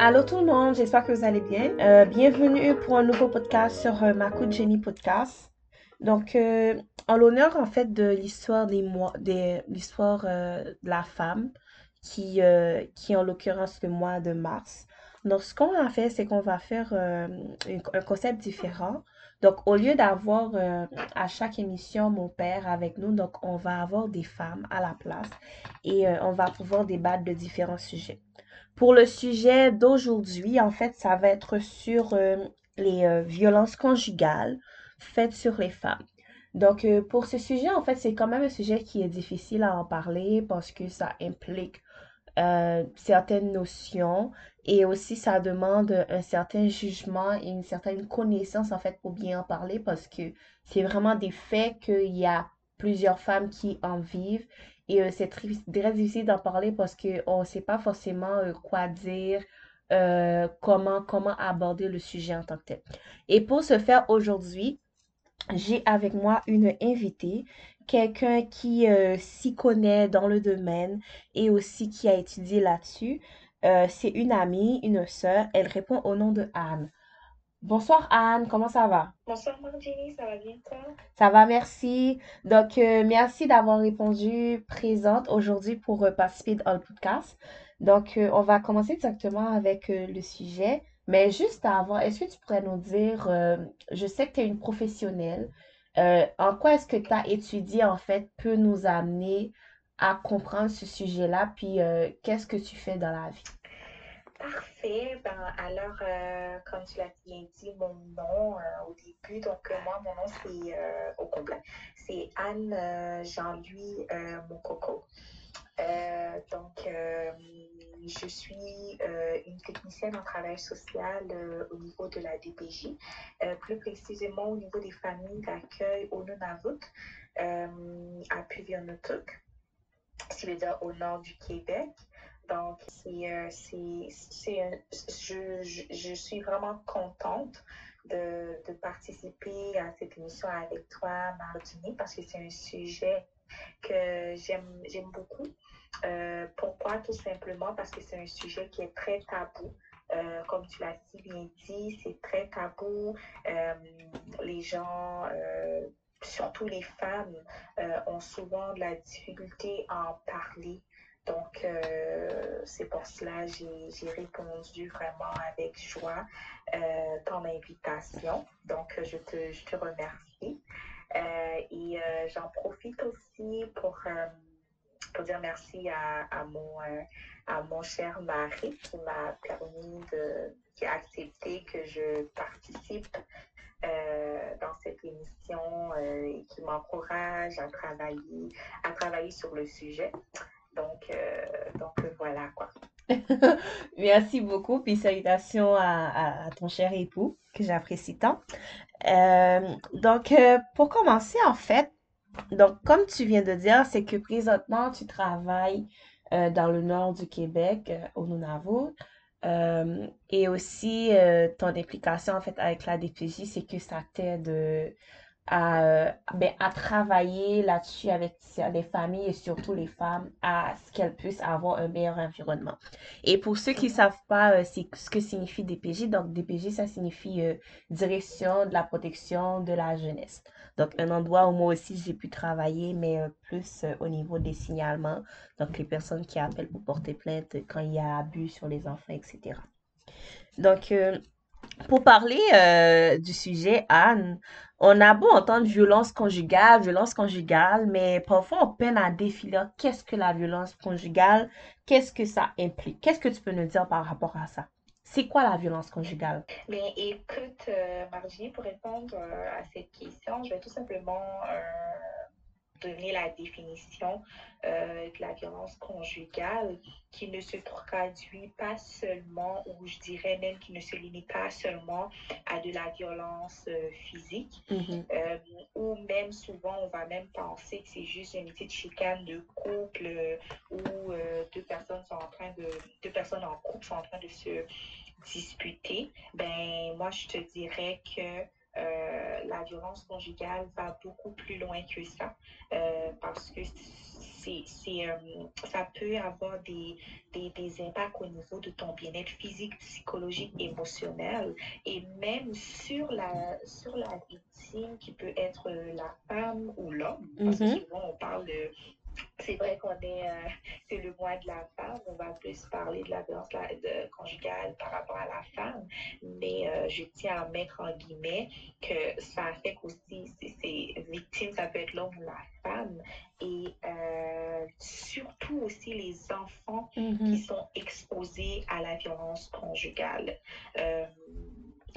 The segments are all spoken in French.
Allô tout le monde, j'espère que vous allez bien. Euh, bienvenue pour un nouveau podcast sur euh, Makou Jenny Podcast. Donc, euh, en l'honneur en fait de l'histoire des mois, des l'histoire euh, de la femme qui, euh, qui en l'occurrence le mois de mars. Donc, ce qu'on a fait, c'est qu'on va faire euh, un concept différent. Donc, au lieu d'avoir euh, à chaque émission mon père avec nous, donc on va avoir des femmes à la place et on va pouvoir débattre de différents sujets. Pour le sujet d'aujourd'hui, en fait, ça va être sur euh, les euh, violences conjugales faites sur les femmes. Donc, euh, pour ce sujet, en fait, c'est quand même un sujet qui est difficile à en parler parce que ça implique certaines notions et aussi ça demande un certain jugement et une certaine connaissance, en fait, pour bien en parler parce que c'est vraiment des faits qu'il y a plusieurs femmes qui en vivent et euh, c'est très, difficile d'en parler parce qu'on ne sait pas forcément euh, quoi dire, euh, comment, comment aborder le sujet en tant que tel. Et pour ce faire aujourd'hui, j'ai avec moi une invitée, quelqu'un qui s'y connaît dans le domaine et aussi qui a étudié là-dessus. C'est une amie, une sœur. Elle répond au nom de Anne. Bonsoir Anne, comment ça va? Bonsoir Marjorie, ça va bien toi? Ça va, merci. Donc, euh, merci d'avoir répondu présente aujourd'hui pour euh, participer dans le podcast. Donc, euh, on va commencer directement avec euh, le sujet. Mais juste avant, est-ce que tu pourrais nous dire, euh, je sais que tu es une professionnelle, euh, en quoi est-ce que tu as étudié en fait peut nous amener à comprendre ce sujet-là, puis euh, qu'est-ce que tu fais dans la vie? Parfait. Ben, alors, euh, comme tu l'as bien dit, mon nom euh, au début, donc euh, moi, mon nom c'est au complet. C'est Anne Jean-Louis. Euh, donc, je suis une technicienne en travail social au niveau de la DPJ, plus précisément au niveau des familles d'accueil au Nunavut, à Puvionutuk, ce qui veut dire au nord du Québec. Donc, c'est, euh, c'est, je, je, suis vraiment contente de, de participer à cette émission avec toi, Martini, parce que c'est un sujet que j'aime, j'aime beaucoup. Euh, pourquoi? Tout simplement parce que c'est un sujet qui est très tabou. Euh, comme tu l'as si bien dit, c'est très tabou. Les gens, surtout les femmes, ont souvent de la difficulté à en parler. Donc, euh, c'est pour cela que j'ai répondu vraiment avec joie euh, ton invitation. Donc, je te, je te remercie. Euh, et euh, j'en profite aussi pour, pour dire merci à, mon, à mon cher mari qui m'a permis de, qui a accepté que je participe dans cette émission et qui m'encourage à travailler, à travailler sur le sujet. Donc, euh, donc voilà quoi. Merci beaucoup, puis salutations à, ton cher époux, que j'apprécie tant. Euh, donc, euh, pour commencer, en fait, donc, comme tu viens de dire, c'est que présentement, tu travailles dans le nord du Québec, au Nunavut. Et aussi, ton implication, en fait, avec la DPJ, c'est que ça t'aide à, ben, à travailler là-dessus avec les familles et surtout les femmes, à ce qu'elles puissent avoir un meilleur environnement. Et pour ceux qui ne savent pas euh, c'est ce que signifie DPJ, donc DPJ, ça signifie euh, Direction de la protection de la jeunesse. Donc, un endroit où moi aussi j'ai pu travailler, mais euh, plus au niveau des signalements. Donc, les personnes qui appellent pour porter plainte quand il y a abus sur les enfants, etc. Donc, pour parler euh, du sujet, Anne, on a beau entendre violence conjugale, violence conjugale, mais parfois on peine à définir qu'est-ce que la violence conjugale, qu'est-ce que ça implique? Qu'est-ce que tu peux nous dire par rapport à ça? C'est quoi la violence conjugale? Mais écoute, euh, Marjorie, pour répondre euh, à cette question, je vais tout simplement euh, donner la définition euh, de la violence conjugale qui ne se traduit pas seulement, ou je dirais même qui ne se limite pas seulement à de la violence euh, physique, Mhm. euh, ou même souvent on va même penser que c'est juste une petite chicane de couple où deux personnes sont en train de, deux personnes en couple sont en train de se disputer. Ben moi je te dirais que euh, la violence conjugale va beaucoup plus loin que ça euh, parce que c'est, euh, ça peut avoir des, des, des, impacts au niveau de ton bien-être physique, psychologique, émotionnel et même sur la, sur la victime qui peut être la femme ou l'homme. Parce que Mhm. souvent, on parle de c'est vrai qu'on est, euh, c'est le mois de la femme, on va plus parler de la violence la- de- conjugale par rapport à la femme, mais euh, je tiens à mettre en guillemets que ça affecte aussi ces, victimes, ça peut être l'homme ou la femme, et euh, surtout aussi les enfants qui Mhm. sont exposés à la violence conjugale. Euh,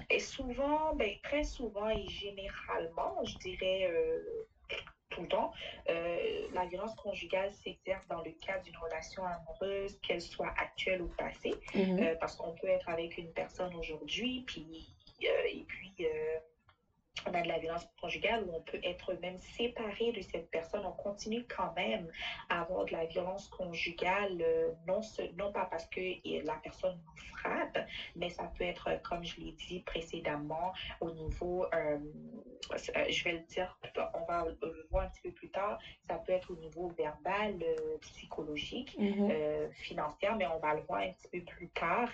et souvent, ben, très souvent et généralement, je dirais tout le temps, euh, la violence conjugale s'exerce dans le cadre d'une relation amoureuse, qu'elle soit actuelle ou passée, Mhm. euh, parce qu'on peut être avec une personne aujourd'hui, puis euh, et puis euh, on a de la violence conjugale où on peut être même séparé de cette personne. On continue quand même à avoir de la violence conjugale, euh, non, ce- non pas parce que la personne nous frappe, mais ça peut être, euh, comme je l'ai dit précédemment, au niveau, euh, je vais le dire, on va le voir un petit peu plus tard, ça peut être au niveau verbal, euh, psychologique, Mhm. euh, financier, mais on va le voir un petit peu plus tard.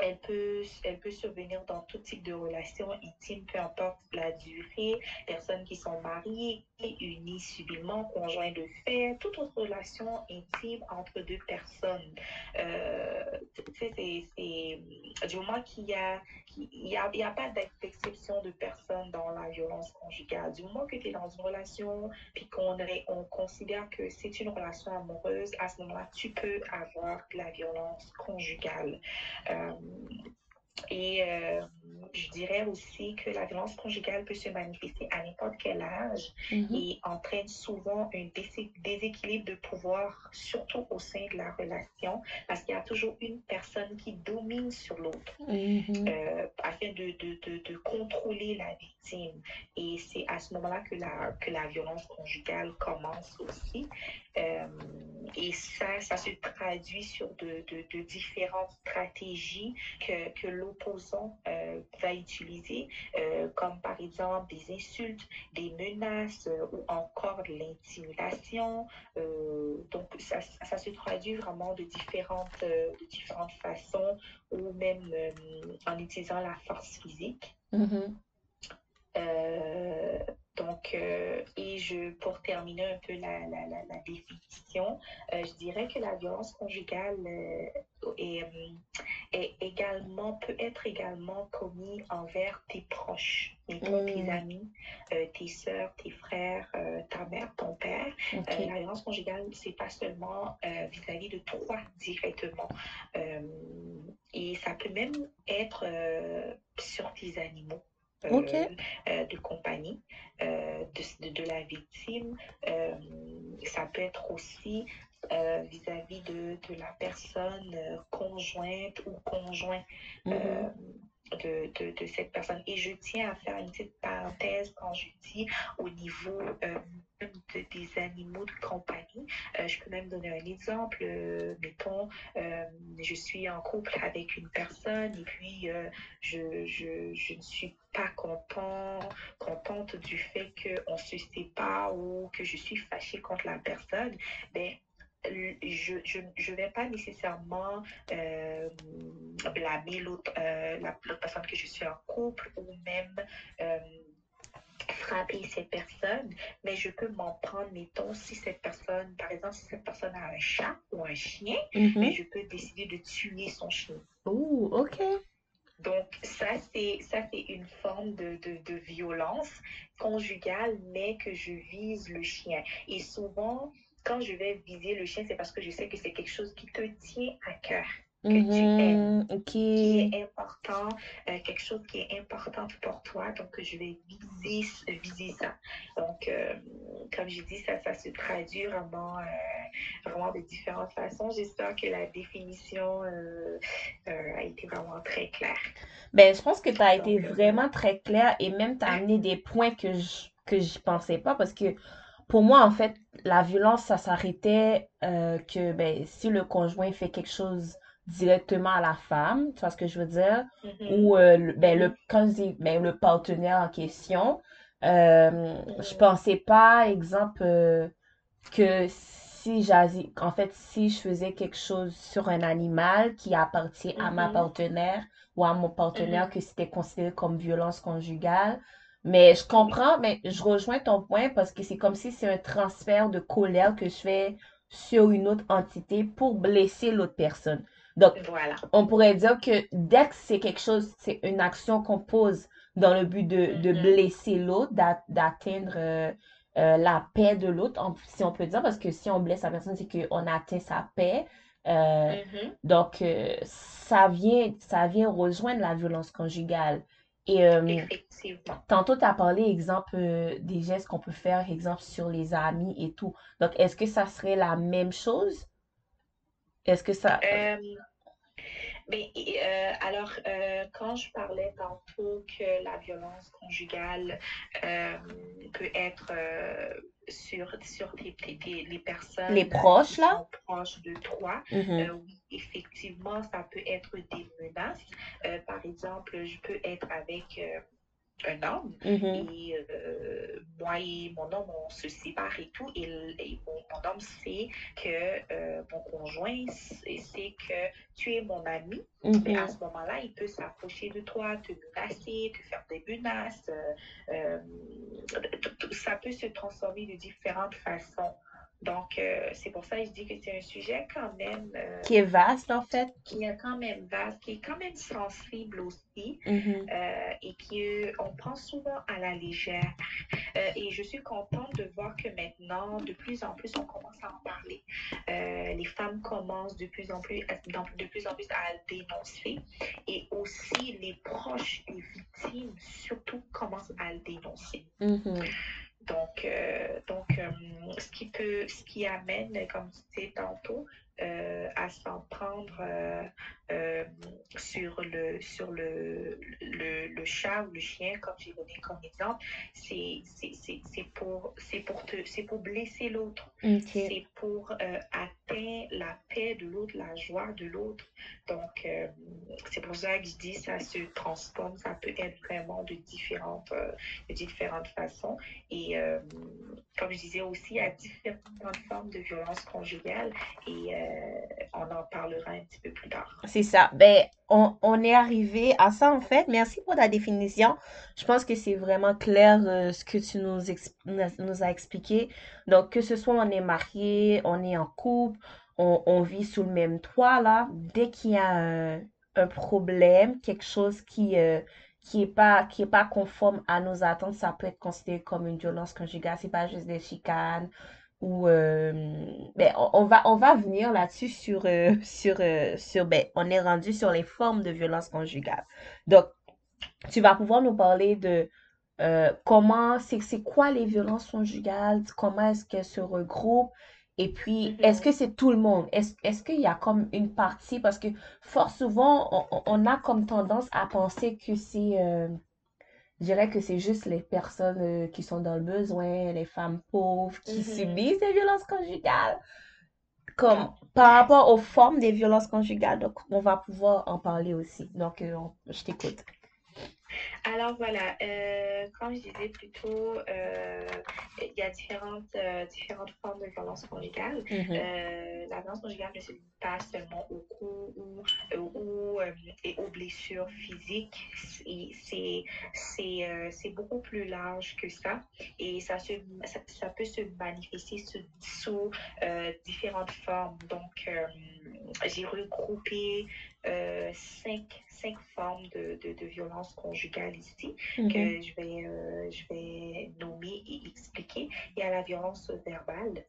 Elle peut, elle peut survenir dans tout type de relations intimes, peu importe la durée, personnes qui sont mariées, unies civilement, conjoints de fait, toute autre relation intime entre deux personnes. Euh, c'est, du moment qu'il y a, qu'il y a, il y a pas d'exception de personne dans la violence conjugale. Du moment que tu es dans une relation, puis qu'on considère que c'est une relation amoureuse, à ce moment-là, tu peux avoir de la violence conjugale. Euh, et euh, je dirais aussi que la violence conjugale peut se manifester à n'importe quel âge Mhm. et entraîne souvent un désé- déséquilibre de pouvoir, surtout au sein de la relation, parce qu'il y a toujours une personne qui domine sur l'autre Mhm. euh, afin de, de, de, de contrôler la victime. Et c'est à ce moment-là que la, que la violence conjugale commence aussi. Euh, et ça, ça se traduit sur de, de, de différentes stratégies que, que l'opposant euh, va utiliser, euh, comme par exemple des insultes, des menaces euh, ou encore l'intimidation. Donc, ça, ça se traduit vraiment de différentes, de différentes façons ou même en utilisant la force physique. Mhm. Euh, donc, euh, et je, pour terminer un peu la, la, la, la définition, euh, je dirais que la violence conjugale euh, est, est également, peut être également commis envers tes proches, mettons, tes Mm. amis, tes soeurs, tes frères, ta mère, ton père. La violence conjugale, c'est pas seulement vis-à-vis de toi directement. Et ça peut même être sur tes animaux. Euh, euh, de compagnie euh, de, de, de la victime. Ça peut être aussi vis-à-vis de, de la personne conjointe ou conjoint Mhm. euh, de, de, de cette personne. Et je tiens à faire une petite parenthèse quand je dis au niveau euh, des animaux de compagnie. Euh, je peux même donner un exemple. Euh, mettons, je suis en couple avec une personne et puis je, je, je ne suis pas content, contente du fait qu'on se sépare ou que je suis fâchée contre la personne. Ben, je je je vais pas nécessairement euh, blâmer l'autre euh, la- personne que je suis en couple ou même euh, frapper cette personne, mais je peux m'en prendre, mettons, si cette personne, par exemple, si cette personne a un chat ou un chien, mais je peux décider de tuer son chien. Ouh, ok. Donc, ça, c'est ça, c'est une forme de, de, de violence conjugale, mais que je vise le chien. Et souvent, quand je vais viser le chien, c'est parce que je sais que c'est quelque chose qui te tient à cœur, que tu aimes, Mhm. Ok. qui est important, euh, quelque chose qui est important pour toi. Donc, je vais viser, viser ça. Donc, euh, comme j'ai dit, ça, ça se traduit vraiment, euh, vraiment de différentes façons. J'espère que la définition a été vraiment très claire. Ben, je pense que tu as été Donc, vraiment très clair et même tu as amené des points que je que j'y pensais pas parce que pour moi, en fait, la violence, ça s'arrêtait euh, que ben, si le conjoint fait quelque chose directement à la femme, tu vois ce que je veux dire? Mhm. Ou euh, le- ben, le, quand je dis ben, le partenaire en question, euh, je Mhm. pensais pas, exemple, euh, que si en fait, si je faisais quelque chose sur un animal qui appartient à ma Mhm. partenaire ou à mon partenaire, que c'était considéré comme violence conjugale. Mais je comprends, mais je rejoins ton point parce que c'est comme si c'est un transfert de colère que je fais sur une autre entité pour blesser l'autre personne. Donc, voilà. on pourrait dire que dès que c'est quelque chose, c'est une action qu'on pose dans le but de, de Mhm. blesser l'autre, d'a- d'atteindre euh, euh, la paix de l'autre, si on peut dire, parce que si on blesse la personne, c'est qu'on atteint sa paix. Euh, Mhm. donc, ça vient, ça vient rejoindre la violence conjugale. Et euh, tantôt, tu as parlé, exemple, euh, des gestes qu'on peut faire, exemple, sur les amis et tout. Donc, est-ce que ça serait la même chose? Est-ce que ça... Euh, Mais euh, alors, euh, quand je parlais tantôt que la violence conjugale euh, peut être sur, sur tes- tes- tes- les Les personnes qui proches, là? sont proches de toi, Mhm, euh, oui, effectivement, ça peut être des menaces. Par exemple, je peux être avec un homme mhm, et euh, moi et mon homme, on se sépare et tout. Et, et mon, mon homme sait que euh, mon conjoint sait sait que tu es mon ami. Mais à ce moment-là, il peut s'approcher de toi, te menacer, te faire des menaces. euh, ça peut se transformer de différentes façons. Donc, euh, c'est pour ça que je dis que c'est un sujet quand même euh, Qui est vaste, en fait. qui est quand même vaste, qui est quand même sensible aussi Mhm, euh, et qu'on prend souvent à la légère. Et je suis contente de voir que maintenant, de plus en plus, on commence à en parler. Les femmes commencent de plus en plus, à- de plus en plus à le dénoncer. Et aussi, les proches des victimes, surtout, commencent à le dénoncer. mhm, Donc, euh, donc euh, ce qui peut, ce qui amène, comme tu disais tantôt, euh, à s'en prendre euh, euh, sur le sur le, le, le chat ou le chien, comme j'ai donné comme exemple, c'est pour pour te pour blesser l'autre, Ok. c'est pour euh, la paix de l'autre, la joie de l'autre. Donc euh, c'est pour ça que je dis ça se transforme, ça peut être vraiment de différentes euh, de différentes façons. Et euh, comme je disais aussi, il y a différentes formes de violence conjugale et on en parlera un petit peu plus tard. C'est ça. Ben, on, on est arrivé à ça, en fait. Merci pour ta définition. Je pense que c'est vraiment clair, euh, ce que tu nous, nous as expliqué. Donc, que ce soit on est marié, on est en couple, on, on vit sous le même toit, là, dès qu'il y a un, un problème, quelque chose qui, euh, qui est pas, qui est pas conforme à nos attentes, ça peut être considéré comme une violence conjugale. C'est pas juste des chicanes euh, ben, on, on va on va venir là-dessus sur euh, sur euh, sur ben on est rendu sur les formes de violence conjugale. Donc tu vas pouvoir nous parler de comment c'est quoi les violences conjugales, comment est-ce qu'elles se regroupent et puis est-ce que c'est tout le monde? Est-ce est-ce qu'il y a comme une partie? Parce que fort souvent on, on- a comme tendance à penser que c'est je dirais que c'est juste les personnes euh, qui sont dans le besoin, les femmes pauvres qui mhm. subissent des violences conjugales. Comme par rapport aux formes des violences conjugales, donc on va pouvoir en parler aussi. Donc, euh, on- je t'écoute. Alors voilà, euh, comme je disais plus tôt, euh, il y a différentes, euh, différentes formes de violence conjugale. Mhm, la violence conjugale ne se limite pas seulement au cou ou, ou, et aux blessures physiques. C'est c'est- c'est, c'est beaucoup plus large que ça et ça, se, ça, ça peut se manifester sous, sous, différentes formes. Donc, j'ai regroupé euh, cinq, cinq formes de, de, de violence conjugale ici mhm, que je vais, euh, je vais nommer et expliquer. Il y a la violence verbale.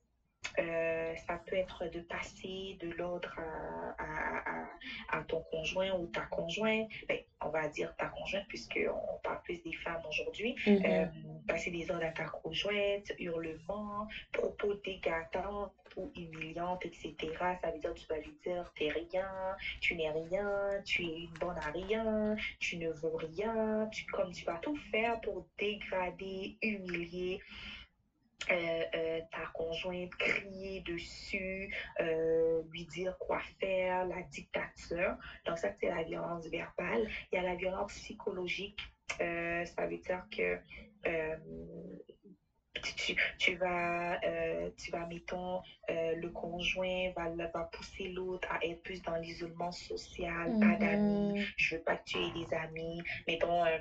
Euh, ça peut être de passer de l'ordre à, à, à, à ton conjoint ou ta conjointe. Ben, on va dire ta conjointe puisqu'on parle plus des femmes aujourd'hui. Euh, mhm, passer des ordres à ta conjointe, hurlements, propos dégradants ou humiliants, etc. Ça veut dire tu vas lui dire t'es rien, tu n'es rien, tu es une bonne à rien, tu ne vaux rien, tu, comme tu vas tout faire pour dégrader, humilier euh, euh, ta conjointe crier dessus, euh, lui dire quoi faire, la dictature. Donc ça, c'est la violence verbale. Il y a la violence psychologique. ça veut dire que tu, vas, tu vas, mettons, euh, le conjoint va, va pousser l'autre à être plus dans l'isolement social, pas d'amis, mm-hmm. je veux pas que tu aies des amis. Mettons, euh,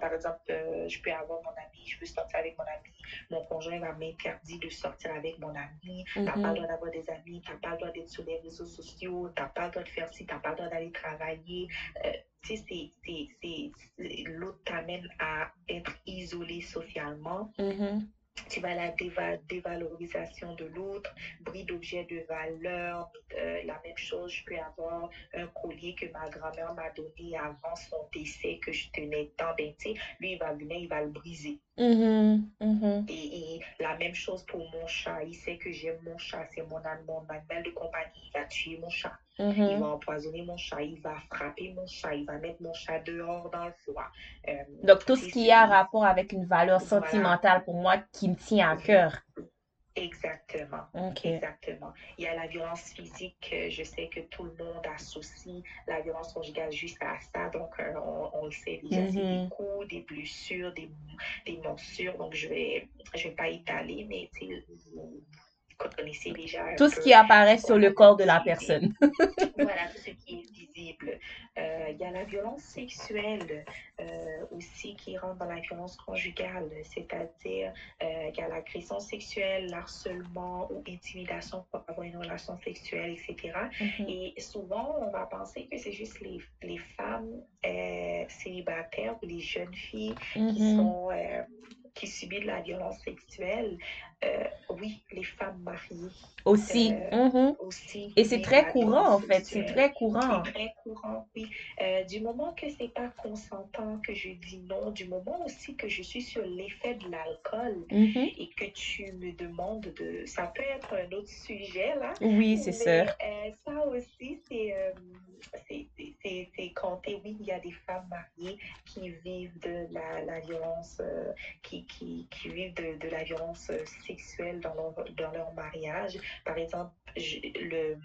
par exemple, je peux avoir mon ami, je veux sortir avec mon ami, mon conjoint va m'interdire de sortir avec mon ami, tu n'as pas le mm-hmm. droit d'avoir des amis, tu n'as pas le droit d'être sur les réseaux sociaux, tu n'as pas le droit de faire ci, tu n'as pas le droit d'aller travailler tu sais, l'autre t'amène à être isolé socialement. Mm-hmm tu vas la dévalorisation de l'autre, bris d'objets de valeur. Euh, la même chose, je peux avoir un collier que ma grand-mère m'a donné avant son décès, que je tenais tant ben, lui, il va venir, il va le briser. Mm-hmm, mm-hmm. Et, la même chose pour mon chat. Il sait que j'aime mon chat, c'est mon, mon animal de compagnie. Il va tuer mon chat. Mm-hmm. Il va empoisonner mon chat, il va frapper mon chat, il va mettre mon chat dehors dans le froid. Euh, Donc, tout ce qui a rapport avec une valeur sentimentale pour moi qui me tient à cœur. Exactement. Exactement. Il y a la violence physique. Je sais que tout le monde associe la violence conjugale juste à ça. Donc, euh, on, le sait déjà, c'est des mm-hmm. coups, des blessures, des, des morsures. Donc, je ne vais, je vais pas étaler, mais vous, connaissez déjà. Tout ce qui apparaît sur le corps de la personne. voilà, tout ce qui est visible. Euh, il y a la violence sexuelle euh, aussi qui rentre dans la violence conjugale, c'est-à-dire euh, qu'il y a l'agression sexuelle, l'harcèlement ou intimidation pour avoir une relation sexuelle, etc. Mm-hmm. Et souvent, on va penser que c'est juste les, les femmes célibataires ou les jeunes filles qui mm-hmm. sont qui subissent de la violence sexuelle, euh, oui, les femmes mariées. Aussi. Euh, mhm. aussi Et c'est très courant, en fait. C'est très courant. C'est très courant, oui. Euh, du moment que c'est pas consentant, que je dis non, du moment aussi que je suis sur l'effet de l'alcool mhm. et que tu me demandes de... Ça peut être un autre sujet, là. Oui, c'est sûr. ça aussi, c'est c'est compté. Oui, il y a des femmes mariées qui vivent de la, violence, qui, qui, qui, vivent de, de la violence sexuelle dans leur, dans leur mariage. Par exemple, le,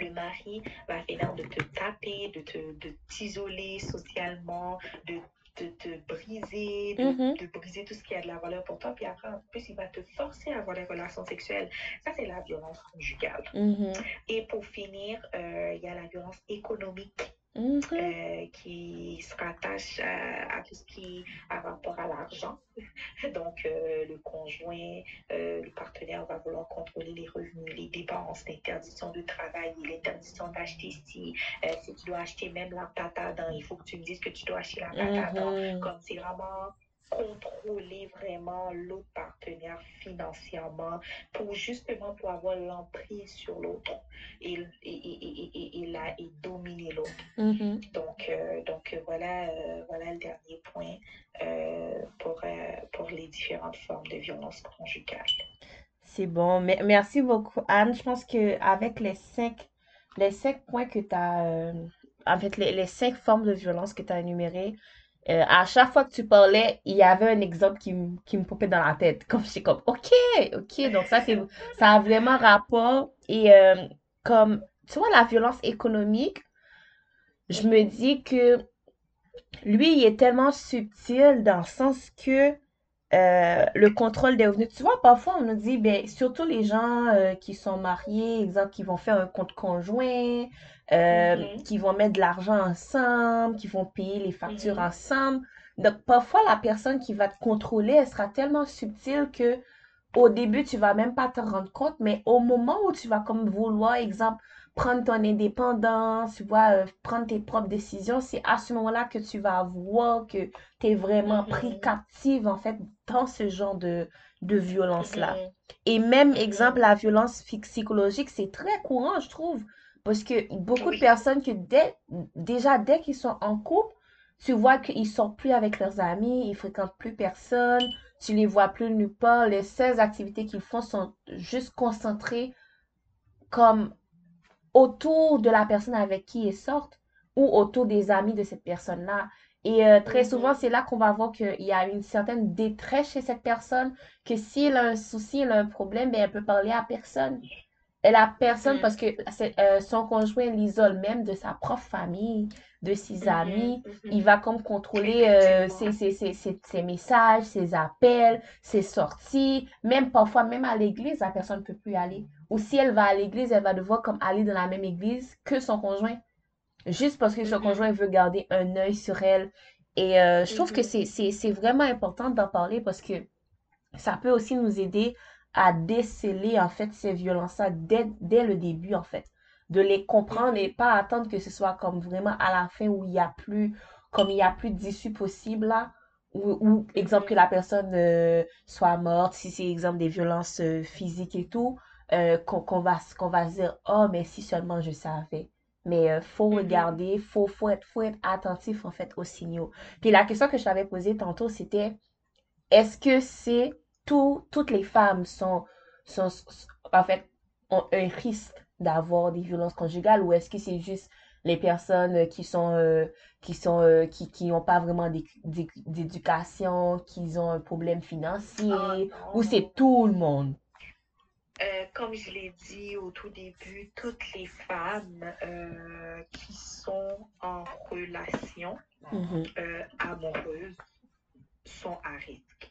le mari va finir de te taper, de t'isoler de socialement, de de te briser, mm-hmm. de, briser tout ce qui a de la valeur pour toi. Puis après, en plus, il va te forcer à avoir des relations sexuelles. Ça, c'est la violence conjugale. Mm-hmm. Et pour finir, euh, il y a la violence économique. Mhm. Euh, qui se rattache à, tout ce qui a rapport à l'argent. Donc, euh, le conjoint, euh, le partenaire va vouloir contrôler les revenus, les dépenses, l'interdiction de travailler, l'interdiction d'acheter si, si tu dois acheter même la patate, il faut que tu me dises que tu dois acheter la patate. Mhm. Comme c'est vraiment contrôler vraiment l'autre partenaire financièrement pour justement pour avoir l'emprise sur l'autre et, et, et, et, et dominer l'autre. Mm-hmm. Donc, euh, donc voilà, euh, voilà le dernier point euh, pour, pour les différentes formes de violence conjugale. C'est bon. Merci beaucoup, Anne. Je pense qu'avec les cinq, les cinq points que tu as, en fait, les, les cinq formes de violence que tu as énumérées, euh, à chaque fois que tu parlais, il y avait un exemple qui, qui me popait dans la tête. Comme je suis comme, OK, OK. Donc ça, c'est, ça a vraiment rapport. Et euh, comme, tu vois, la violence économique, je me dis que lui, il est tellement subtil dans le sens que euh, le contrôle des revenus. Tu vois, parfois, on nous dit, ben, surtout les gens qui sont mariés, exemple, qui vont faire un compte conjoint, euh, mhm. qui vont mettre de l'argent ensemble, qui vont payer les factures mhm. ensemble. Donc, parfois, la personne qui va te contrôler, elle sera tellement subtile que au début, tu vas même pas te rendre compte, mais au moment où tu vas comme vouloir, exemple, prendre ton indépendance, tu vois, euh, prendre tes propres décisions, c'est à ce moment-là que tu vas voir que tu es vraiment pris mhm. captive, en fait, dans ce genre de, de violence-là. Et même, exemple, la violence psychologique, c'est très courant, je trouve. Parce que beaucoup de personnes que dès, déjà dès qu'ils sont en couple, tu vois qu'ils sortent plus avec leurs amis, ils fréquentent plus personne, tu les vois plus nulle part. Les seules activités qu'ils font sont juste concentrées comme autour de la personne avec qui ils sortent ou autour des amis de cette personne-là. Et euh, très souvent, Mhm. c'est là qu'on va voir qu'il y a une certaine détresse chez cette personne, que si elle a un souci, elle a un problème, ben, elle peut parler à personne. Elle a personne Mhm. parce que euh, son conjoint l'isole même de sa propre famille, de ses Mhm. amis. Il va comme contrôler euh, ses, Effectivement. ses, ses, ses- ses messages, ses appels, ses sorties. Même parfois, même à l'église, la personne ne peut plus y aller. Ou si elle va à l'église, elle va devoir comme aller dans la même église que son conjoint. Juste parce que son Mhm. conjoint veut garder un œil sur elle. Et euh, je trouve que Mhm. c'est, c'est, c'est vraiment important d'en parler parce que ça peut aussi nous aider à déceler en fait ces violences-là dès, dès le début en fait. De les comprendre et pas attendre que ce soit comme vraiment à la fin où il y a plus, comme il y a plus d'issue possible là. Ou, ou exemple que Mhm. la personne euh, soit morte, si c'est exemple des violences euh, physiques et tout, euh, qu'on va, qu'on va se dire, oh, mais si seulement je savais. Mais euh, faut Mhm. regarder, faut, faut être, faut être attentif en fait aux signaux. Puis la question que je t'avais posée tantôt, c'était est-ce que c'est tout, toutes les femmes sont, sont, en fait, ont un risque d'avoir des violences conjugales ou est-ce que c'est juste les personnes qui sont, euh, qui sont, euh, qui, qui n'ont pas vraiment d'éducation, qui ont un problème Oh financier ou c'est tout le monde? Comme je l'ai dit au tout début, toutes les femmes euh, qui sont en relation Mhm, euh, amoureuse sont à risque.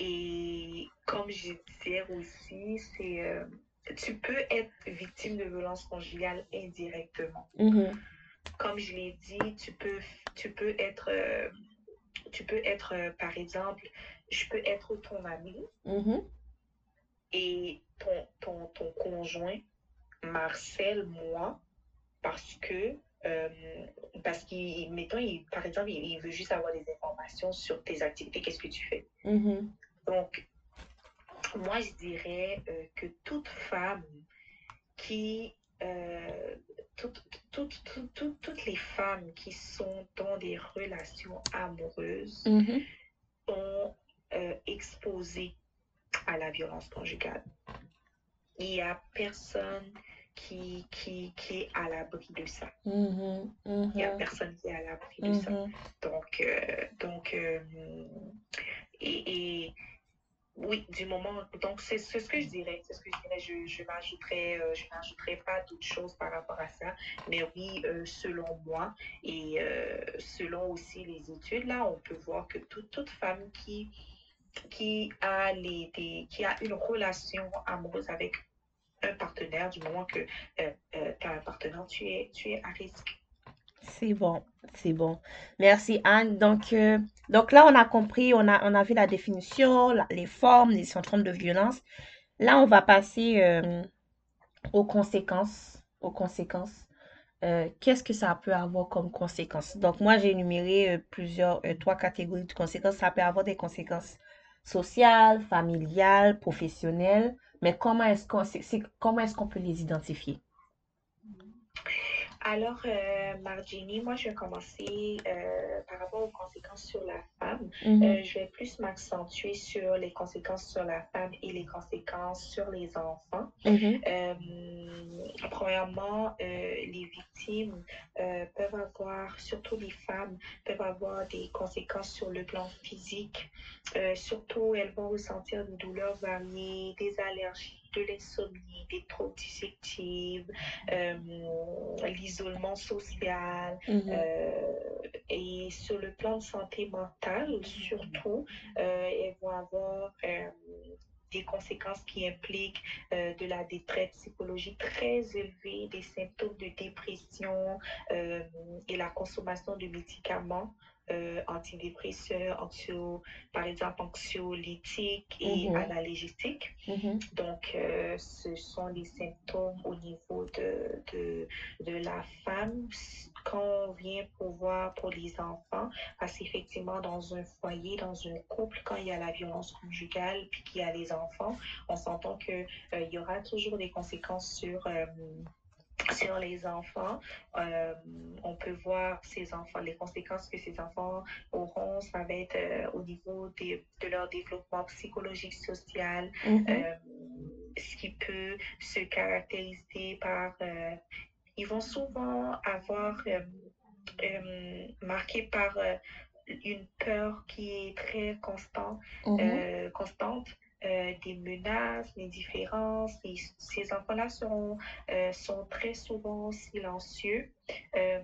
Et comme je disais aussi, c'est euh, tu peux être victime de violences conjugales indirectement. mhm, Comme je l'ai dit, tu peux, tu peux être, tu peux être par exemple, je peux être ton ami mhm, et ton, ton, ton conjoint m'harcèle moi parce que euh, parce qu'il mettons il, par exemple il, il veut juste avoir des informations sur tes activités qu'est-ce que tu fais? Mhm, donc moi je dirais euh, que toute femme qui euh, toutes, toutes, toutes, toutes, toutes les femmes qui sont dans des relations amoureuses mhm. sont exposées à la violence conjugale il n'y a personne qui, qui, qui est à l'abri de ça. Mhm, Il n'y a personne qui est à l'abri de ça. mhm. Donc, euh, donc euh, et, et, oui, du moment. Donc, c'est ce que je dirais. C'est ce que je dirais. Je, je n'ajouterai euh, pas d'autres choses par rapport à ça. Mais oui, euh, selon moi et selon aussi les études, là, on peut voir que tout, toute femme qui, qui, a les, des, qui a une relation amoureuse avec un partenaire, du moment que euh, euh, tu as un partenaire, tu es, tu es à risque. C'est bon, c'est bon. Merci Anne. Donc, euh, donc là, on a compris, on a, on a vu la définition, les formes, les symptômes de violence. Là, on va passer euh, aux conséquences. Aux conséquences. Qu'est-ce que ça peut avoir comme conséquences? Donc, moi, j'ai énuméré plusieurs, trois catégories de conséquences. Ça peut avoir des conséquences sociales, familiales, professionnelles. Mais comment est-ce qu'on, comment est-ce qu'on peut les identifier? Alors, euh, Margini, moi, je vais commencer euh, par rapport aux conséquences sur la femme. Euh, Mhm, je vais plus m'accentuer sur les conséquences sur la femme et les conséquences sur les enfants. mhm, Euh, premièrement, euh, les victimes euh, peuvent avoir, surtout les femmes, peuvent avoir des conséquences sur le plan physique. Euh, surtout, elles vont ressentir des douleurs variées, des allergies, de l'insomnie, des troubles digestifs, euh, l'isolement social. mhm, euh, et sur le plan de santé mentale, surtout, euh, elles vont avoir des conséquences qui impliquent euh, de la détresse psychologique très élevée, des symptômes de dépression euh, et la consommation de médicaments euh, antidépresseurs, anxio, par exemple anxiolytiques et mhm, analgésiques. mhm, Donc, euh, ce sont les symptômes au niveau de, de, de la femme quand on vient pour voir pour les enfants, parce qu'effectivement, dans un foyer, dans un couple, quand il y a la violence conjugale puis qu'il y a les enfants, on s'entend qu'il euh, y aura toujours des conséquences sur... Sur les enfants, euh, on peut voir ces enfants, les conséquences que ces enfants auront, ça va être euh, au niveau des, de leur développement psychologique, social, mhm, euh, ce qui peut se caractériser par... Ils vont souvent avoir... Marqué par une peur qui est très constant, constante, euh, des menaces, des différences. Ces enfants-là seront, euh, sont très souvent silencieux. Euh,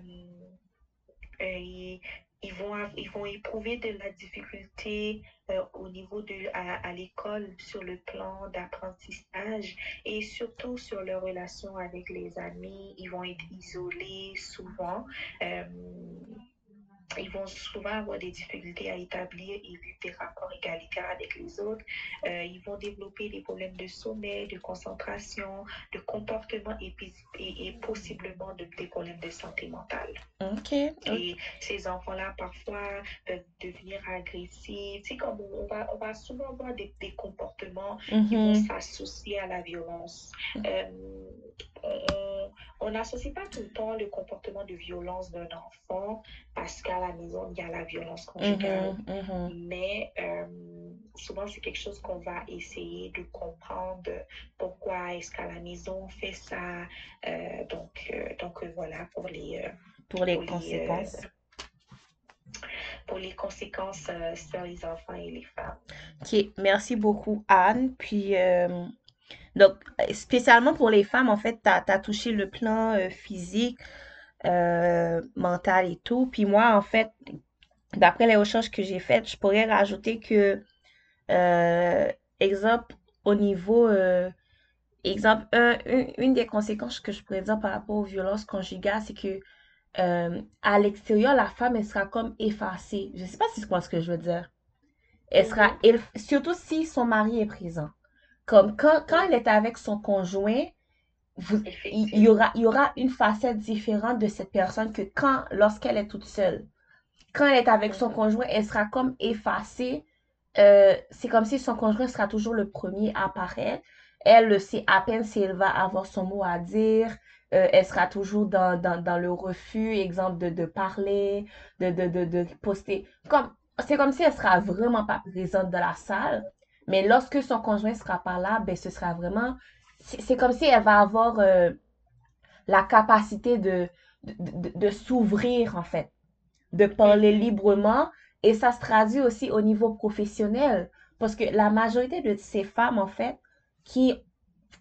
et ils vont, ils vont éprouver de la difficulté euh, au niveau de, à, à l'école sur le plan d'apprentissage et surtout sur leur relation avec les amis. Ils vont être isolés souvent. Euh, ils vont souvent avoir des difficultés à établir et vivre des rapports égalitaires avec les autres. Euh, ils vont développer des problèmes de sommeil, de concentration, de comportement et, puis- et, et possiblement de- des problèmes de santé mentale. Ok. Et ces enfants-là, parfois, peuvent devenir agressifs. Sais, comme on va, on va souvent voir des, des comportements qui vont Mhm. s'associer à la violence. Euh, on n'associe pas tout le temps le comportement de violence d'un enfant parce qu'à la maison, il y a la violence conjugale. Mhm. Mais euh, souvent, c'est quelque chose qu'on va essayer de comprendre pourquoi est-ce qu'à la maison on fait ça. Euh, donc, euh, donc voilà pour les, Pour les pour les, conséquences. pour les conséquences sur les enfants et les femmes. Ok, merci beaucoup, Anne. Puis, donc, spécialement pour les femmes, en fait, tu as, touché le plan physique, euh, mental et tout. Puis moi, en fait, d'après les recherches que j'ai faites, je pourrais rajouter que, euh, exemple, au niveau, euh, exemple, un- une, une des conséquences que je pourrais dire par rapport aux violences conjugales, c'est que euh, à l'extérieur, la femme, elle sera comme effacée. Je sais pas si tu comprends ce que je veux dire. Elle sera, Mhm. elle- surtout si son mari est présent. Comme quand, quand elle est avec son conjoint, vous- il, y aura, il y aura une facette différente de cette personne que quand, lorsqu'elle est toute seule. Quand elle est avec son conjoint, elle sera comme effacée. Euh, c'est comme si son conjoint sera toujours le premier à apparaître. Elle le sait à peine si elle va avoir son mot à dire. Euh, elle sera toujours dans, dans, dans le refus, exemple, de, de parler, de, de, de, de poster. Comme, c'est comme si elle sera vraiment pas présente dans la salle. Mais lorsque son conjoint sera pas là, ben, ce sera vraiment, c'est comme si elle va avoir euh, la capacité de, de, de, de s'ouvrir, en fait, de parler librement. Et ça se traduit aussi au niveau professionnel. Parce que la majorité de ces femmes, en fait, qui,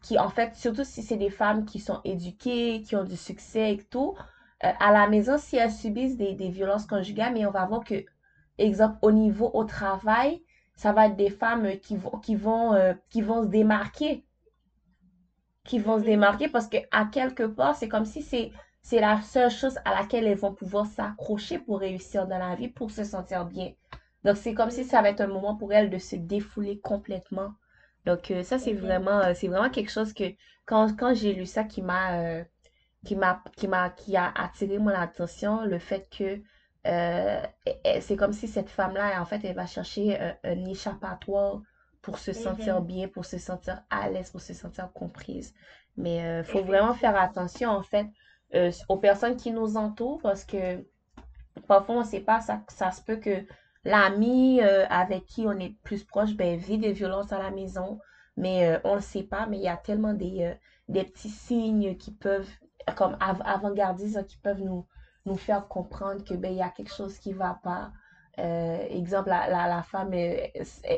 qui en fait, surtout si c'est des femmes qui sont éduquées, qui ont du succès et tout, euh, à la maison, si elles subissent des, des violences conjugales, mais on va voir que, exemple, au niveau au travail, ça va être des femmes qui vont, qui vont, euh, qui vont se démarquer qui vont se démarquer parce que à quelque part, c'est comme si c'est c'est la seule chose à laquelle elles vont pouvoir s'accrocher pour réussir dans la vie, pour se sentir bien. Donc c'est comme si ça va être un moment pour elles de se défouler complètement. Donc euh, ça c'est vraiment euh, c'est vraiment quelque chose que quand quand j'ai lu ça qui m'a euh, qui m'a qui m'a qui a attiré mon attention, le fait que c'est comme si cette femme-là en fait elle va chercher un, un échappatoire pour se sentir bien, pour se sentir à l'aise, pour se sentir comprise. Mais il faut vraiment faire attention, en fait, euh, aux personnes qui nous entourent parce que parfois, on ne sait pas, ça, ça se peut que l'ami euh, avec qui on est plus proche ben, vit des violences à la maison, mais euh, on ne le sait pas, mais il y a tellement des, euh, des petits signes qui peuvent, comme av- avant-gardistes, hein, qui peuvent nous, nous faire comprendre que ben, il y a quelque chose qui ne va pas. Euh, exemple, la, la, la femme, euh,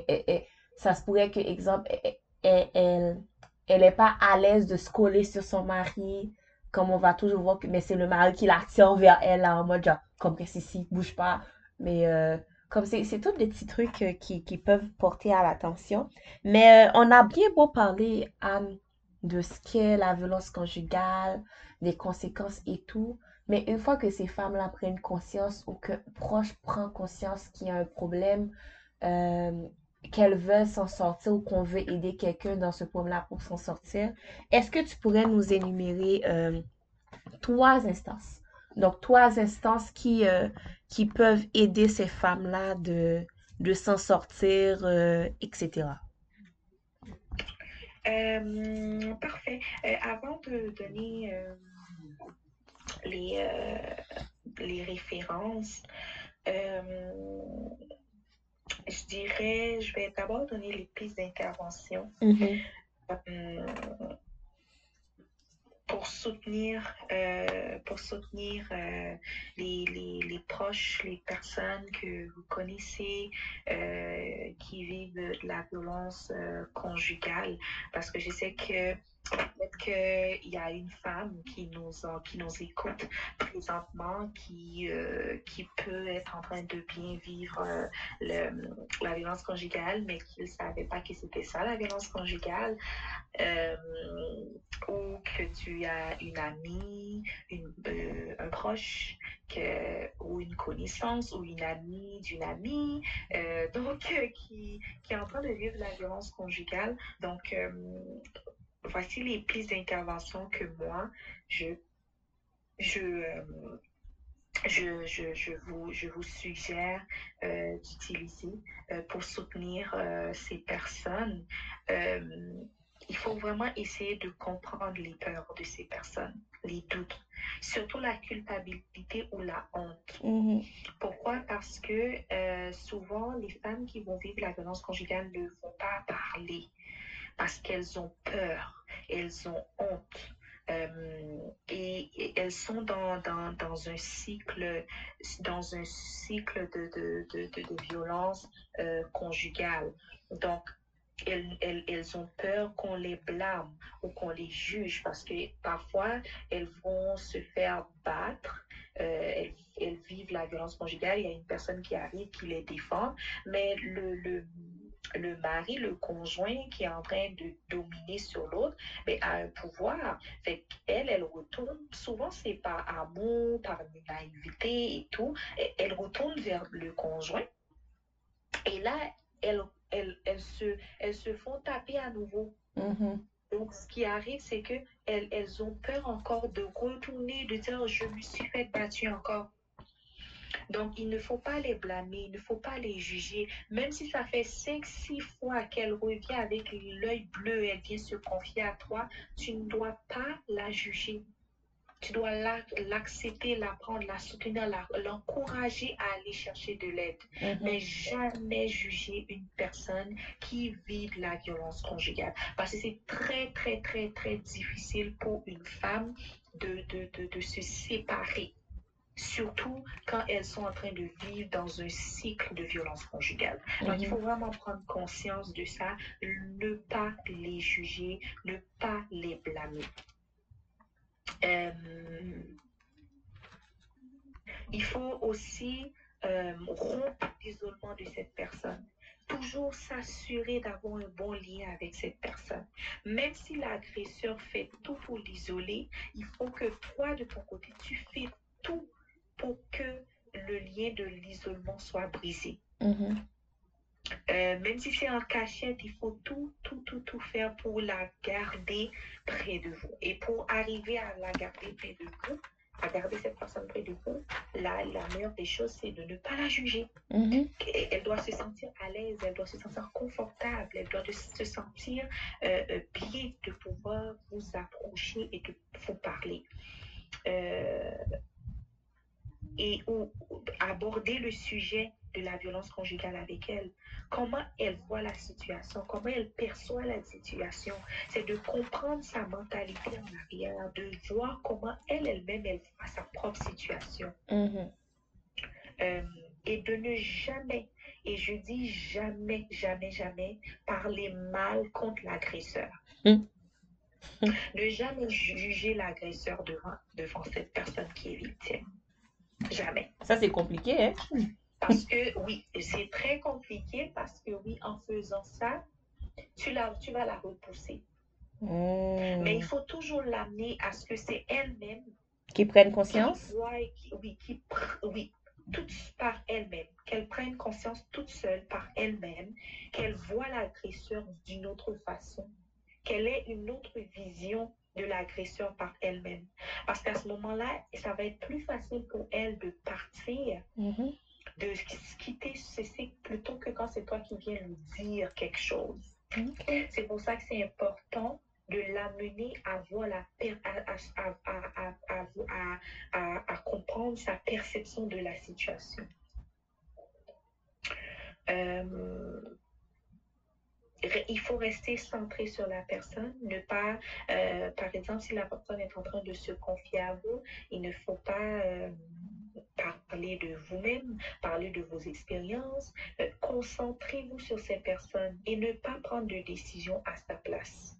elle- ça se pourrait que, exemple, elle, elle, elle, elle est pas à l'aise de se coller sur son mari, comme on va toujours voir que mais c'est le mari qui l'attire vers elle là, en mode genre, comme que si, si, bouge pas. Mais euh, comme c'est, c'est tous des petits trucs euh, qui, qui peuvent porter à l'attention. Mais euh, on a bien beau parler, Anne, de ce qu'est la violence conjugale, des conséquences et tout. Mais une fois que ces femmes-là prennent conscience ou que proche prend conscience qu'il y a un problème, euh, qu'elles veulent s'en sortir ou qu'on veut aider quelqu'un dans ce problème-là pour s'en sortir, est-ce que tu pourrais nous énumérer euh, trois instances? Donc, trois instances qui, euh, qui peuvent aider ces femmes-là de, de s'en sortir, euh, etc. Parfait. Avant de donner les, les références, je dirais, je vais d'abord donner les pistes d'intervention. Mhm. Euh, pour soutenir, euh, pour soutenir euh, les, les, les, proches, les personnes que vous connaissez euh, qui vivent de la violence conjugale. Parce que je sais que Peut-être qu'il y a une femme qui nous, qui nous écoute présentement, qui, euh, qui peut être en train de bien vivre euh, la violence conjugale, mais qui ne savait pas que c'était ça, la violence conjugale. Euh, ou que tu as une amie, un proche ou une connaissance ou une amie d'une amie, donc qui, qui est en train de vivre la violence conjugale. Donc, voici les pistes d'intervention que moi, je, je, euh, je, je, je, vous, je vous suggère euh, d'utiliser euh, pour soutenir ces personnes. il faut vraiment essayer de comprendre les peurs de ces personnes, les doutes, surtout la culpabilité ou la honte. Mm-hmm. Pourquoi? Parce que souvent, les femmes qui vont vivre la violence conjugale ne vont pas parler parce qu'elles ont peur, elles ont honte. Euh, et, elles sont dans, dans, dans, un cycle dans un cycle de, de, de, de violence euh, conjugale. Donc, elles, elles, elles, ont peur qu'on les blâme ou qu'on les juge parce que parfois elles vont se faire battre, euh, elles, elles, vivent la violence conjugale, il y a une personne qui arrive qui les défend, mais le, le le mari, le conjoint qui est en train de dominer sur l'autre, mais a un pouvoir. Fait qu'elle, elle retourne, souvent c'est par amour, par naïveté et tout, elle retourne vers le conjoint. Et là, elles, elles, elles, se, elles se font taper à nouveau. Mm-hmm. Donc, ce qui arrive, c'est que elles, elles ont peur encore de retourner, de dire, je me suis fait battre encore. Donc, il ne faut pas les blâmer, il ne faut pas les juger. Même si ça fait cinq, six fois qu'elle revient avec l'œil bleu, elle vient se confier à toi, tu ne dois pas la juger. Tu dois l'accepter, la, prendre, la soutenir, l'encourager à aller chercher de l'aide. Mm-hmm. Mais jamais juger une personne qui vit de la violence conjugale. Parce que c'est très, très, très, très difficile pour une femme de, de, de, de se séparer surtout quand elles sont en train de vivre dans un cycle de violence conjugale. Donc, il faut vraiment prendre conscience de ça, ne pas les juger, ne pas les blâmer. Euh, il faut aussi euh, rompre l'isolement de cette personne. Toujours s'assurer d'avoir un bon lien avec cette personne. Même si l'agresseur fait tout pour l'isoler, il faut que toi, de ton côté, tu fais tout pour que le lien de l'isolement soit brisé. Mm-hmm. Euh, même si c'est en cachette, il faut tout, tout, tout, tout faire pour la garder près de vous. Et pour arriver à la garder près de vous, à garder cette personne près de vous, la, la meilleure des choses, c'est de ne pas la juger. Mm-hmm. Elle doit se sentir à l'aise, elle doit se sentir confortable, elle doit se sentir euh, euh, bien de pouvoir vous approcher et de vous parler. Euh, et ou, aborder le sujet de la violence conjugale avec elle. Comment elle voit la situation, comment elle perçoit la situation. C'est de comprendre sa mentalité en arrière, de voir comment elle elle-même elle voit sa propre situation. Mm-hmm. Euh, et de ne jamais, et je dis jamais, jamais, jamais, parler mal contre l'agresseur. Mm. Ne jamais juger l'agresseur devant, devant cette personne qui est victime. Jamais. Ça, c'est compliqué, hein? Parce que oui, c'est très compliqué parce que oui, en faisant ça, tu, la, tu vas la repousser. Mm. Mais il faut toujours l'amener à ce que c'est elle-même Qui prenne conscience? qui voit et qui- oui, qui, oui, toute par elle-même, qu'elle prenne conscience toute seule par elle-même, qu'elle voit l'agresseur d'une autre façon, qu'elle ait une autre vision de l'agresseur par elle-même? Parce qu'à ce moment-là, ça va être plus facile pour elle de partir, Mhm. de se quitter ceci plutôt que quand c'est toi qui viens lui dire quelque chose. C'est pour ça que c'est important de l'amener à voir la per- à, à, à, à, à, à, à, à comprendre sa perception de la situation. Euh, il faut rester centré sur la personne, ne pas, euh, par exemple, si la personne est en train de se confier à vous, il ne faut pas euh, parler de vous-même, parler de vos expériences. Euh, concentrez-vous sur ces personnes et ne pas prendre de décision à sa place.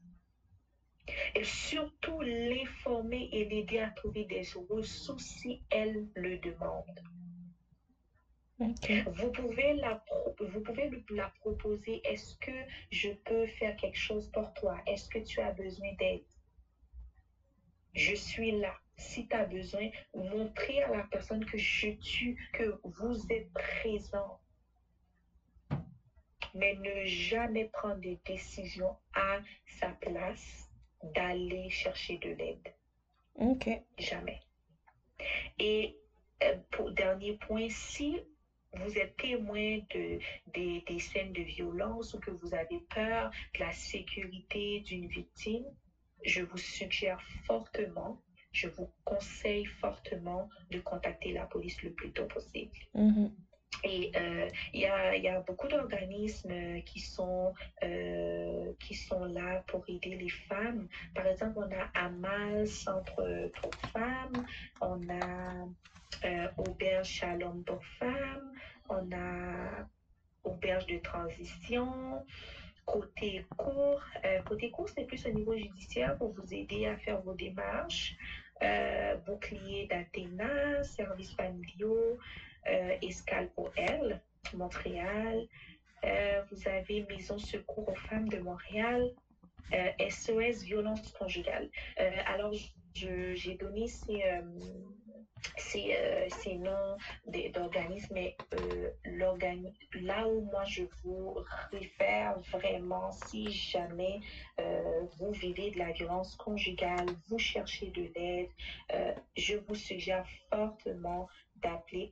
Et surtout l'informer et l'aider à trouver des ressources si elle le demande. Vous pouvez, la, vous pouvez la proposer, est-ce que je peux faire quelque chose pour toi? Est-ce que tu as besoin d'aide? Je suis là. Si tu as besoin, montrez à la personne que je tue, que vous êtes présent. Mais ne jamais prendre des décisions à sa place d'aller chercher de l'aide. OK. Jamais. Et euh, pour dernier point, si vous êtes témoin de, des, scènes de violence ou que vous avez peur de la sécurité d'une victime, je vous suggère fortement, je vous conseille fortement de contacter la police le plus tôt possible. Mm-hmm. Et euh, il y, a, y, a, beaucoup d'organismes qui, sont euh, qui sont là pour aider les femmes. Par exemple, on a Amal, Centre pour femmes, on a euh, Auberge Shalom pour femmes, on a Auberge de transition, côté cours. Euh, côté cours, c'est plus au niveau judiciaire pour vous aider à faire vos démarches. Euh, bouclier d'Athéna, services familiaux, euh, Escale pour elle, Montréal. vous avez Maison Secours aux femmes de Montréal, SOS violence conjugale. alors, j'ai donné ces, ces, euh, ces noms d'organismes, mais euh, là où moi je vous réfère vraiment, si jamais euh, vous vivez de la violence conjugale, vous cherchez de l'aide, je vous suggère fortement d'appeler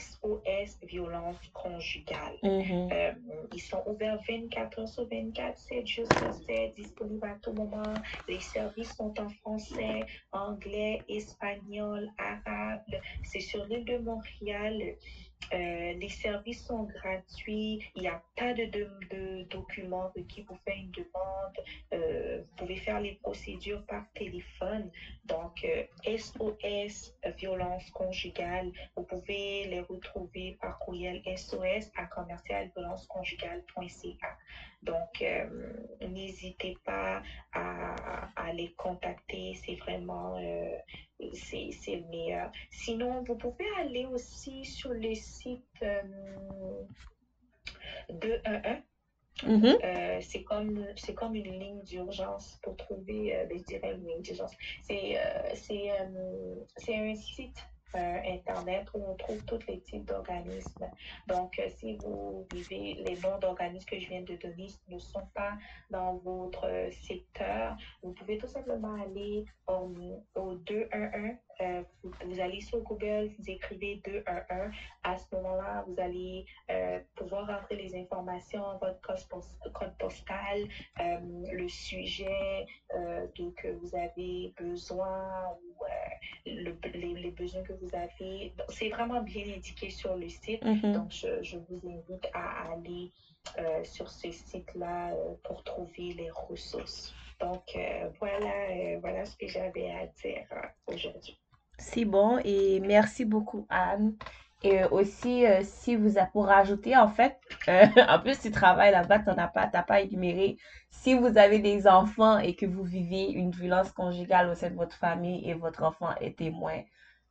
SOS violence conjugale. Mm-hmm. Euh, ils sont ouverts 24 heures sur 24, 7 jours sur 7, disponibles à tout moment. Les services sont en français, anglais, espagnol, arabe. C'est sur l'île de Montréal. Euh, les services sont gratuits. Il n'y a pas de, documents qui vous fait une demande. Euh, vous pouvez faire les procédures par téléphone. Donc, SOS, euh, violence conjugale, vous pouvez les retrouver par courriel SOS à commercialviolenceconjugale.ca. Donc, n'hésitez pas à, à, les contacter. C'est vraiment c'est le meilleur. Sinon, vous pouvez aller aussi sur le site euh, 211. Mm-hmm. Euh, c'est comme, comme une ligne d'urgence pour trouver, euh, ben, je dirais une ligne d'urgence. C'est euh, un site Internet où on trouve tous les types d'organismes. Donc, si vous vivez, les noms d'organismes que je viens de donner ne sont pas dans votre secteur, vous pouvez tout simplement aller au, au 211 euh, vous, allez sur Google, vous écrivez 211. À ce moment-là, vous allez euh, pouvoir rentrer les informations, votre code postal, euh, le sujet que vous avez besoin les, besoins que vous avez. C'est vraiment bien indiqué sur le site. Mm-hmm. Donc, je, vous invite à aller sur ce site-là pour trouver les ressources. Donc, voilà, voilà ce que j'avais à dire aujourd'hui. C'est bon et merci beaucoup Anne. Et aussi, euh, si vous avez pour rajouter, en fait, euh, en plus tu travailles là-bas, tu n'as pas, pas énuméré. Si vous avez des enfants et que vous vivez une violence conjugale au sein de votre famille et votre enfant est témoin,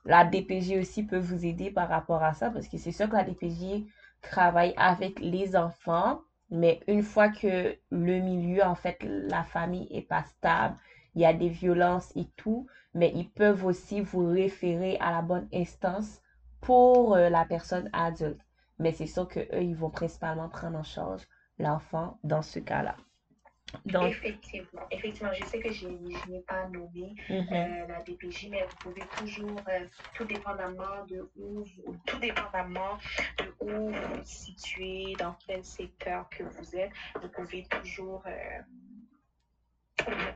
la DPJ aussi peut vous aider par rapport à ça parce que c'est sûr que la DPJ travaille avec les enfants, mais une fois que le milieu, en fait, la famille est pas stable, il y a des violences et tout, mais ils peuvent aussi vous référer à la bonne instance pour euh, la personne adulte. Mais c'est sûr qu'eux, ils vont principalement prendre en charge l'enfant dans ce cas-là. Donc... Effectivement, effectivement, je sais que je n'ai pas nommé mm-hmm. euh, la DPJ, mais vous pouvez toujours, euh, tout dépendamment de où, vous, tout dépendamment de où vous vous situez, dans quel secteur que vous êtes, vous pouvez toujours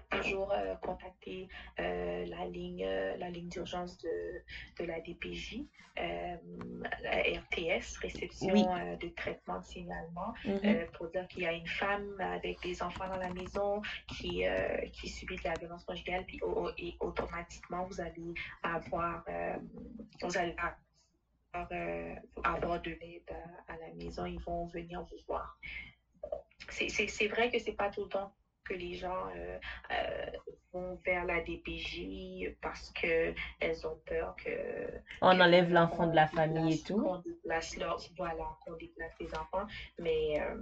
toujours euh, contacter euh, la ligne, euh, la ligne d'urgence de, de la DPJ, la RTS, réception Oui. de traitement de signalement, Mhm. pour dire qu'il y a une femme avec des enfants dans la maison qui, qui subit de la violence conjugale, puis au- et automatiquement, vous allez avoir, vous allez avoir, avoir de l'aide à, à la maison, ils vont venir vous voir. C'est vrai que c'est pas tout le temps que les gens euh, euh, vont vers la DPJ parce que elles ont peur que On que enlève l'enfant de la famille et tout. qu'on déplace leur, voilà, qu'on déplace les enfants. Mais, euh,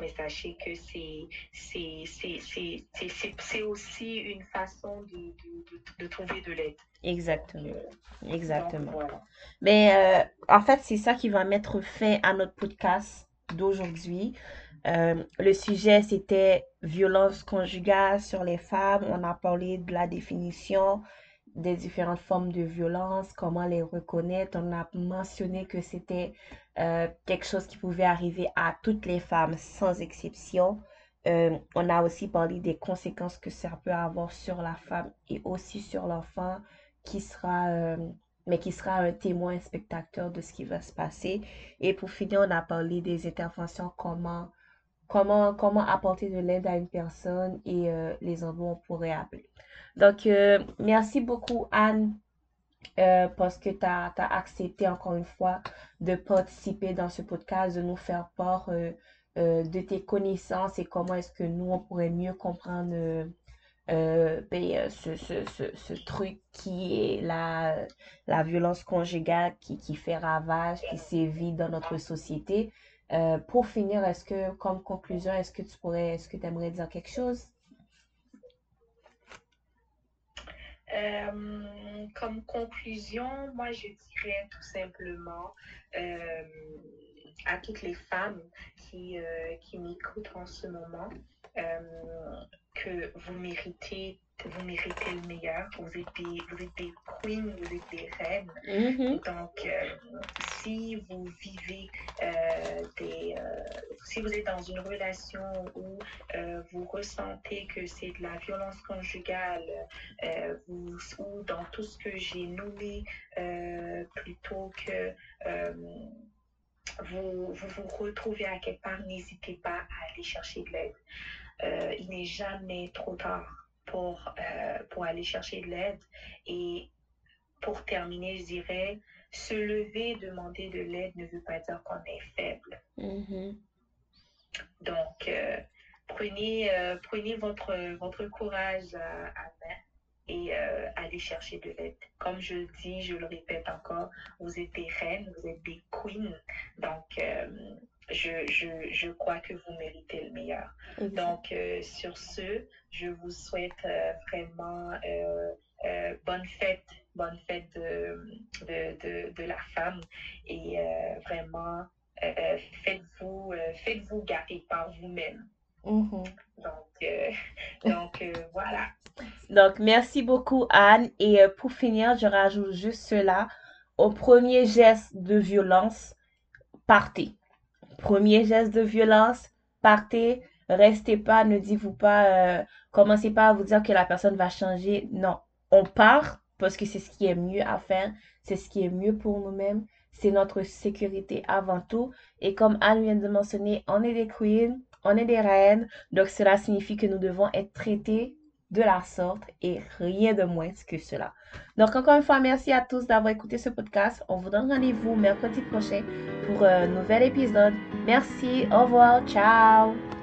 mais sachez que c'est c'est c'est- aussi une façon de, de, de, de trouver de l'aide. Exactement. Donc, Exactement. voilà. Mais euh, en fait, c'est ça qui va mettre fin à notre podcast d'aujourd'hui. Euh, le sujet, c'était violence conjugale sur les femmes. On a parlé de la définition des différentes formes de violence, comment les reconnaître. On a mentionné que c'était euh, quelque chose qui pouvait arriver à toutes les femmes sans exception. Euh, on a aussi parlé des conséquences que ça peut avoir sur la femme et aussi sur l'enfant qui sera... mais qui sera un témoin spectateur de ce qui va se passer. Et pour finir, on a parlé des interventions, comment, comment, comment apporter de l'aide à une personne et euh, les endroits où on pourrait appeler. Donc, euh, merci beaucoup, Anne, euh, parce que tu as, accepté encore une fois de participer dans ce podcast, de nous faire part euh, de tes connaissances et comment est-ce que nous, on pourrait mieux comprendre ben, ce, ce, ce, ce truc qui est la, la violence conjugale qui, qui fait ravage, qui sévit dans notre société. Euh, pour finir, est-ce que, comme conclusion, est-ce que tu pourrais, est-ce que tu aimerais dire quelque chose? Euh, comme conclusion, moi, je dirais tout simplement euh, à toutes les femmes qui, euh, qui m'écoutent en ce moment euh, que vous méritez, vous méritez le meilleur. Vous êtes des, vous êtes des queens, vous êtes des reines. Mhm. Donc, euh, si vous vivez euh, des... euh, si vous êtes dans une relation où vous ressentez que c'est de la violence conjugale vous- ou dans tout ce que j'ai nommé plutôt que vous, vous vous retrouvez à quelque part, n'hésitez pas à aller chercher de l'aide. Euh, il n'est jamais trop tard pour, euh, pour aller chercher de l'aide. Et pour terminer, je dirais, se lever demander de l'aide ne veut pas dire qu'on est faible. Mhm. Donc, euh, prenez, prenez votre, votre courage à, à main et euh, allez chercher de l'aide. Comme je le dis, je le répète encore, vous êtes des reines, vous êtes des queens. Donc, euh, je, je, je crois que vous méritez le meilleur. Donc, euh, sur ce, je vous souhaite euh, vraiment bonne fête, bonne fête de, de, de, de la femme et vraiment faites-vous faites-vous gâter par vous-même. Mhm. Donc, euh, donc euh, voilà. Donc, merci beaucoup, Anne. Et euh, pour finir, je rajoute juste cela. Au premier geste de violence, partez. Premier geste de violence, partez. Restez pas, ne dites-vous pas, euh, commencez pas à vous dire que la personne va changer. Non, on part parce que c'est ce qui est mieux à faire. C'est ce qui est mieux pour nous-mêmes. C'est notre sécurité avant tout. Et comme Anne vient de mentionner, on est des queens, on est des reines. Donc, cela signifie que nous devons être traités de la sorte et rien de moins que cela. Donc, encore une fois, merci à tous d'avoir écouté ce podcast. On vous donne rendez-vous mercredi prochain pour un nouvel épisode. Merci, au revoir, ciao!